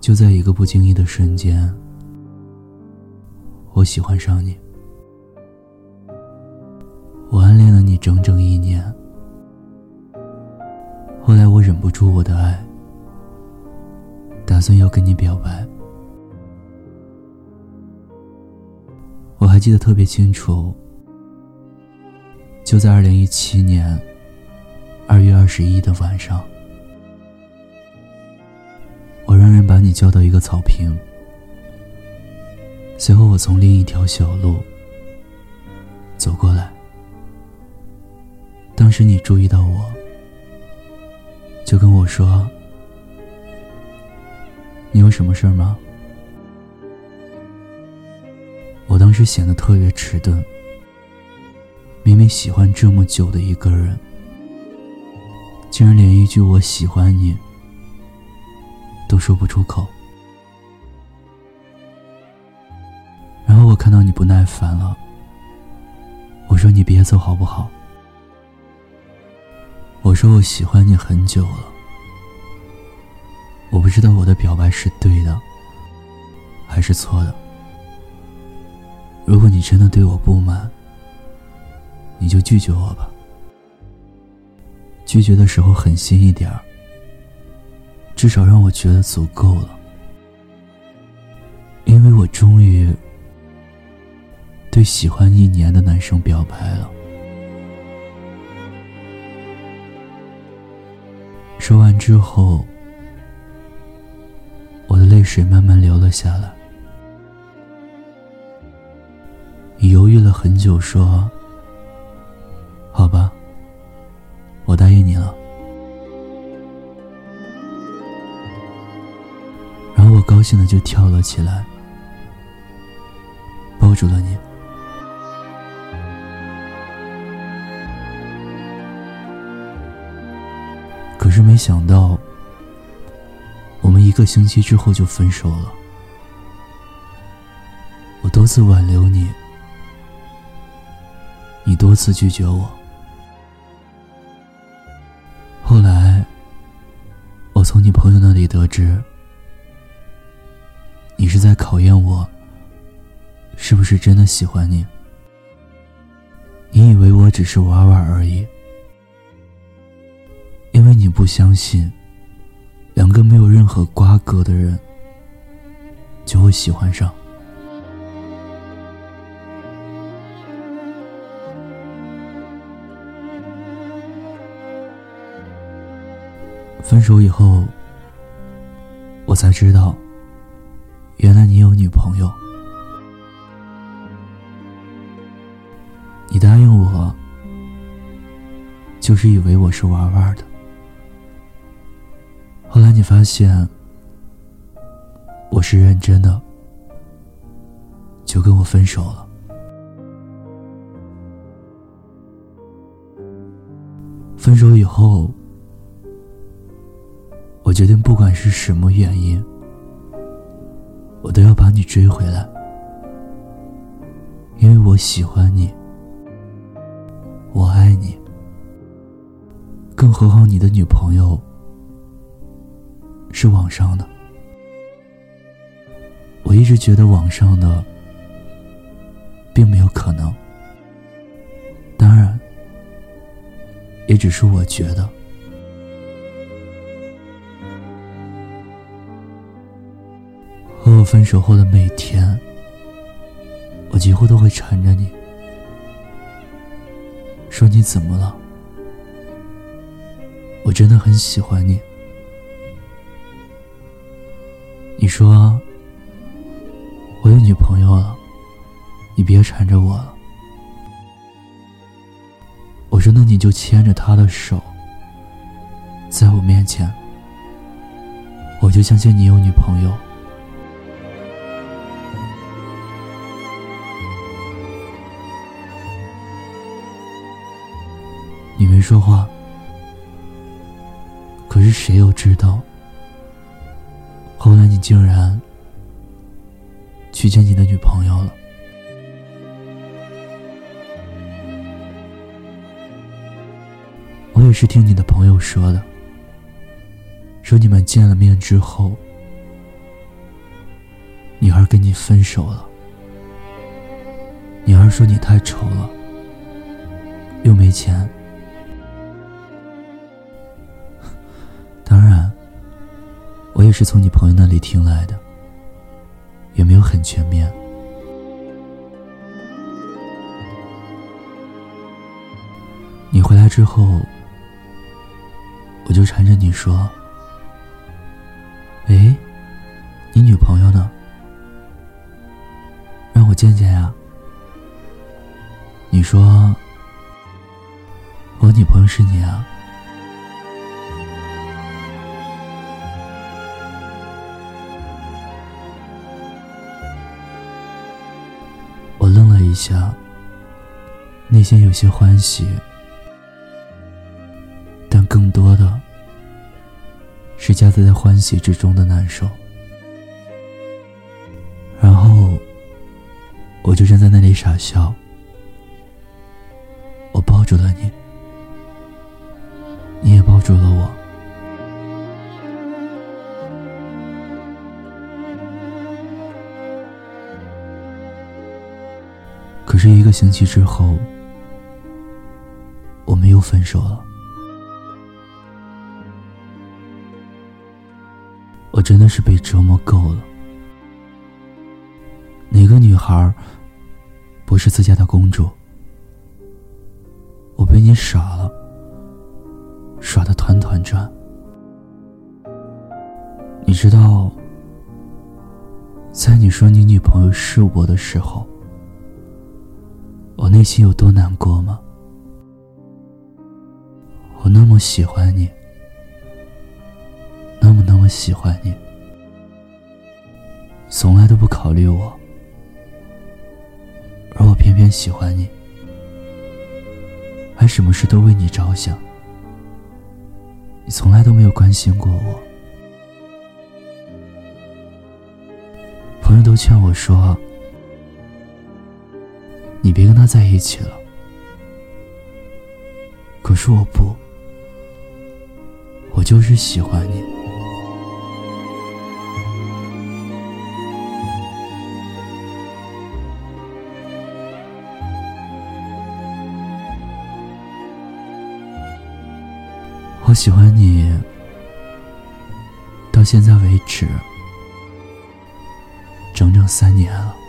就在一个不经意的瞬间，我喜欢上你。我暗恋了你整整一年，后来我忍不住我的爱，打算要跟你表白。我还记得特别清楚，就在二零一七年二月二十一的晚上。你叫到一个草坪，随后我从另一条小路走过来。当时你注意到我，就跟我说：“你有什么事儿吗？”我当时显得特别迟钝，明明喜欢这么久的一个人，竟然连一句“我喜欢你”。说不出口。然后我看到你不耐烦了，我说你别走好不好？我说我喜欢你很久了，我不知道我的表白是对的还是错的。如果你真的对我不满，你就拒绝我吧。拒绝的时候狠心一点儿。至少让我觉得足够了，因为我终于对喜欢一年的男生表白了。说完之后，我的泪水慢慢流了下来。你犹豫了很久，说：“好吧，我答应你了。”高兴的就跳了起来，抱住了你。可是没想到，我们一个星期之后就分手了。我多次挽留你，你多次拒绝我。后来，我从你朋友那里得知。讨厌我，是不是真的喜欢你？你以为我只是玩玩而已，因为你不相信，两个没有任何瓜葛的人就会喜欢上。分手以后，我才知道。原来你有女朋友，你答应我，就是以为我是玩玩的。后来你发现我是认真的，就跟我分手了。分手以后，我决定不管是什么原因。我都要把你追回来，因为我喜欢你，我爱你。更何况你的女朋友是网上的，我一直觉得网上的并没有可能，当然，也只是我觉得。我分手后的每天，我几乎都会缠着你，说你怎么了？我真的很喜欢你。你说我有女朋友了，你别缠着我了。我说那你就牵着她的手，在我面前，我就相信你有女朋友。没说话，可是谁又知道？后来你竟然去见你的女朋友了。我也是听你的朋友说的，说你们见了面之后，女孩跟你分手了。女儿说你太丑了，又没钱。也是从你朋友那里听来的，也没有很全面。你回来之后，我就缠着你说：“喂，你女朋友呢？让我见见呀。”你说：“我女朋友是你啊。”内心有些欢喜。但更多的是夹杂在欢喜之中的难受，然后我就站在那里傻笑。我抱住了你，你也抱住了我。可是一个星期之后，分手了。我真的是被折磨够了。哪个女孩不是自家的公主？我被你耍了，耍的团团转。你知道，在你说你女朋友是我的时候，我内心有多难过吗？我那么喜欢你。那么那么喜欢你，从来都不考虑我，而我偏偏喜欢你，还什么事都为你着想。你从来都没有关心过我，朋友都劝我说：“你别跟他在一起了。”可是我不，我就是喜欢你。我喜欢你，到现在为止，整整三年了。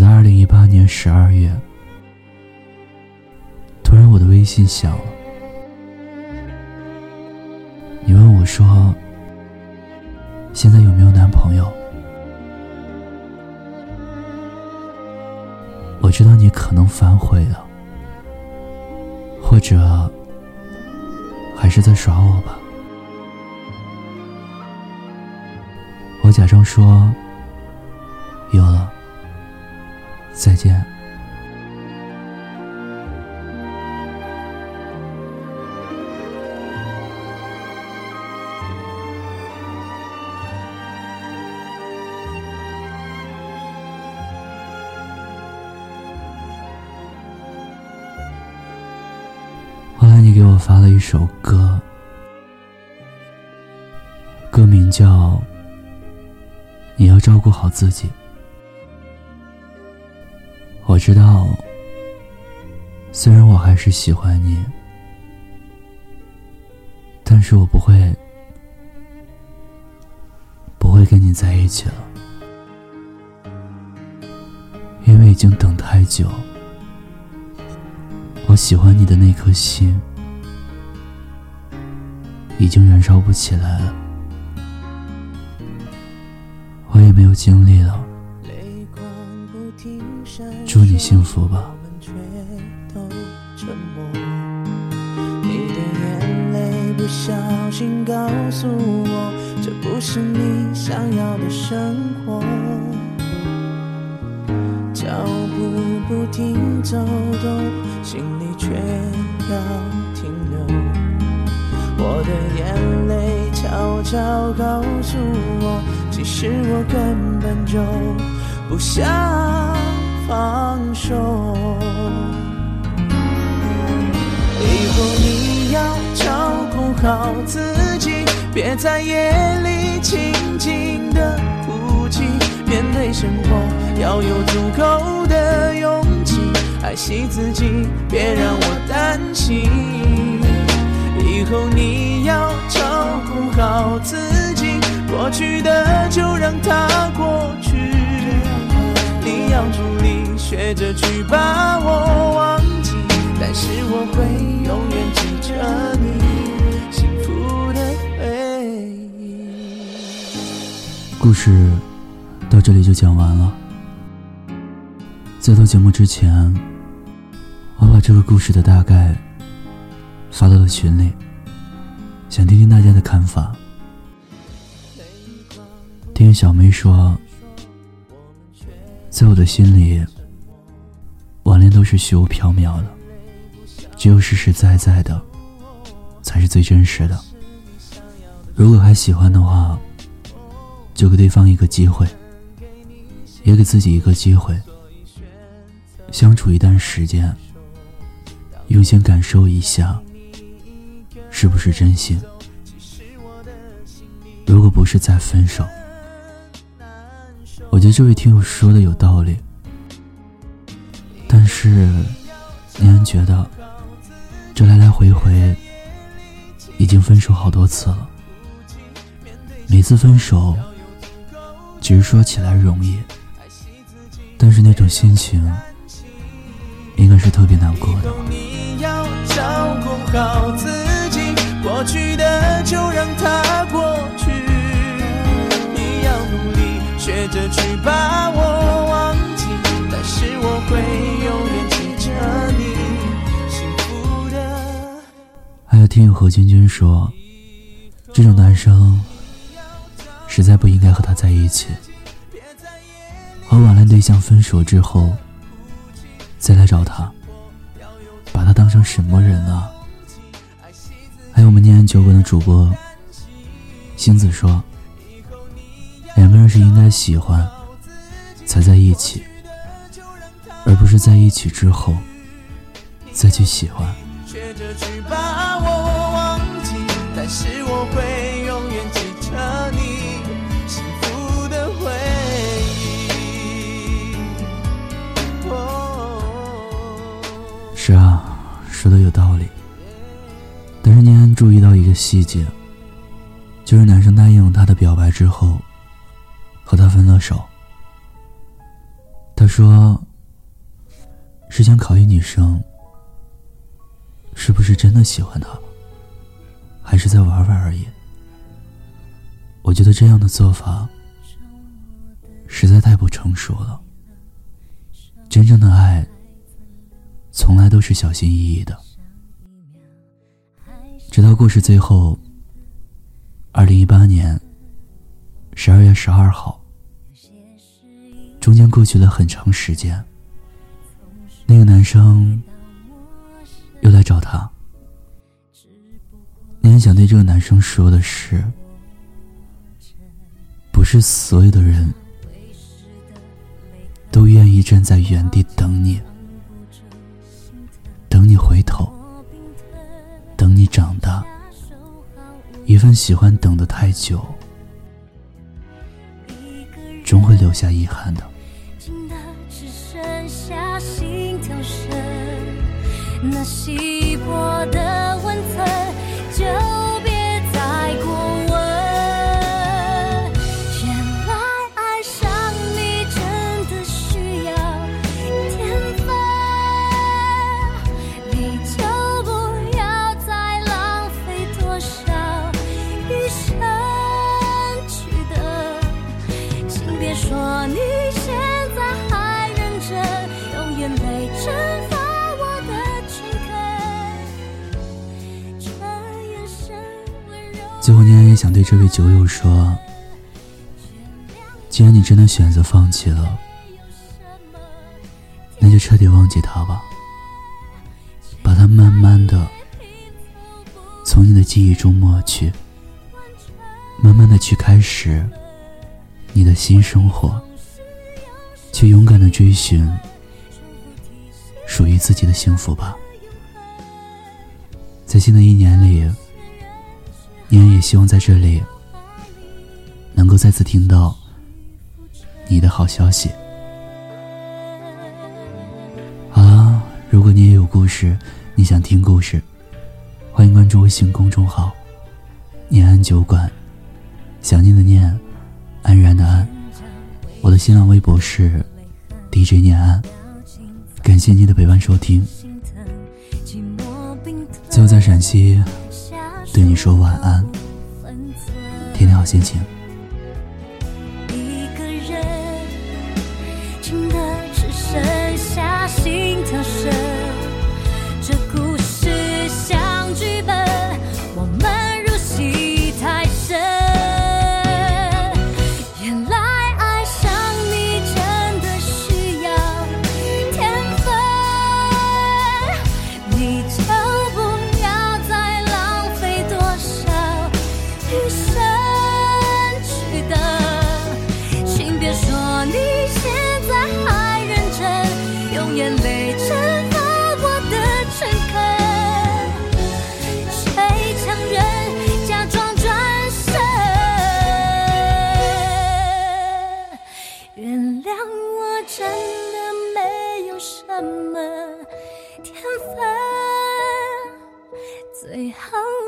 直到二零一八年十二月，突然我的微信响了。你问我说：“现在有没有男朋友？”我知道你可能反悔了，或者还是在耍我吧。我假装说：“有了。”再见。后来你给我发了一首歌，歌名叫《你要照顾好自己》。知道，虽然我还是喜欢你，但是我不会，不会跟你在一起了，因为已经等太久，我喜欢你的那颗心已经燃烧不起来了，我也没有精力了。祝你幸福吧。你的眼泪不小心告诉我，这不是你想要的生活。脚步不停走动，心里却要停留。我的眼泪悄悄告诉我，其实我根本就不想放手。以后你要照顾好自己，别在夜里轻轻的哭泣。面对生活要有足够的勇气，爱惜自己，别让我担心。以后你要照顾好自己，过去的就让它过去。你要努力学着去把我忘记，但是我会永远记着你幸福的回忆。故事到这里就讲完了。在做节目之前，我把这个故事的大概发到了群里。想听听大家的看法。听小梅说，在我的心里，网恋都是虚无缥缈的，只有实实在在的，才是最真实的。如果还喜欢的话，就给对方一个机会，也给自己一个机会，相处一段时间，用心感受一下。是不是真心？如果不是再分手，我觉得这位听友说的有道理。但是，念安觉得，这来来回回已经分手好多次了。每次分手，只是说起来容易，但是那种心情，应该是特别难过的。着去把我忘记，但是我会永远记着你幸福的。还有听友何君君说，这种男生实在不应该和他在一起。和网恋对象分手之后，再来找他，把他当成什么人啊？还有我们念安酒馆的主播星子说，是应该喜欢才在一起，而不是在一起之后再去喜欢。是啊，说的有道理。但是念安注意到一个细节，就是男生答应她的表白之后，和他分了手。他说：“是想考验女生是不是真的喜欢他，还是在玩玩而已。”我觉得这样的做法实在太不成熟了。真正的爱，从来都是小心翼翼的。直到故事最后，二零一八年十二月十二号，中间过去了很长时间，那个男生又来找他。你很想对这个男生说的是，不是所有的人都愿意站在原地等你，等你回头。等你长大，一份喜欢等的太久，总会留下遗憾的。只剩下心跳声那稀薄的最后，念安也想对这位酒友说：既然你真的选择放弃了，那就彻底忘记他吧，把他慢慢的从你的记忆中抹去，慢慢的去开始你的新生活，去勇敢的追寻属于自己的幸福吧。在新的一年里，年也希望在这里能够再次听到你的好消息。好了，如果你也有故事，你想听故事，欢迎关注微信公众号“念安酒馆”，想念的念，安然的安。我的新浪微博是 DJ 念安，感谢你的陪伴收听。就在陕西，对你说晚安，天天好心情。最好。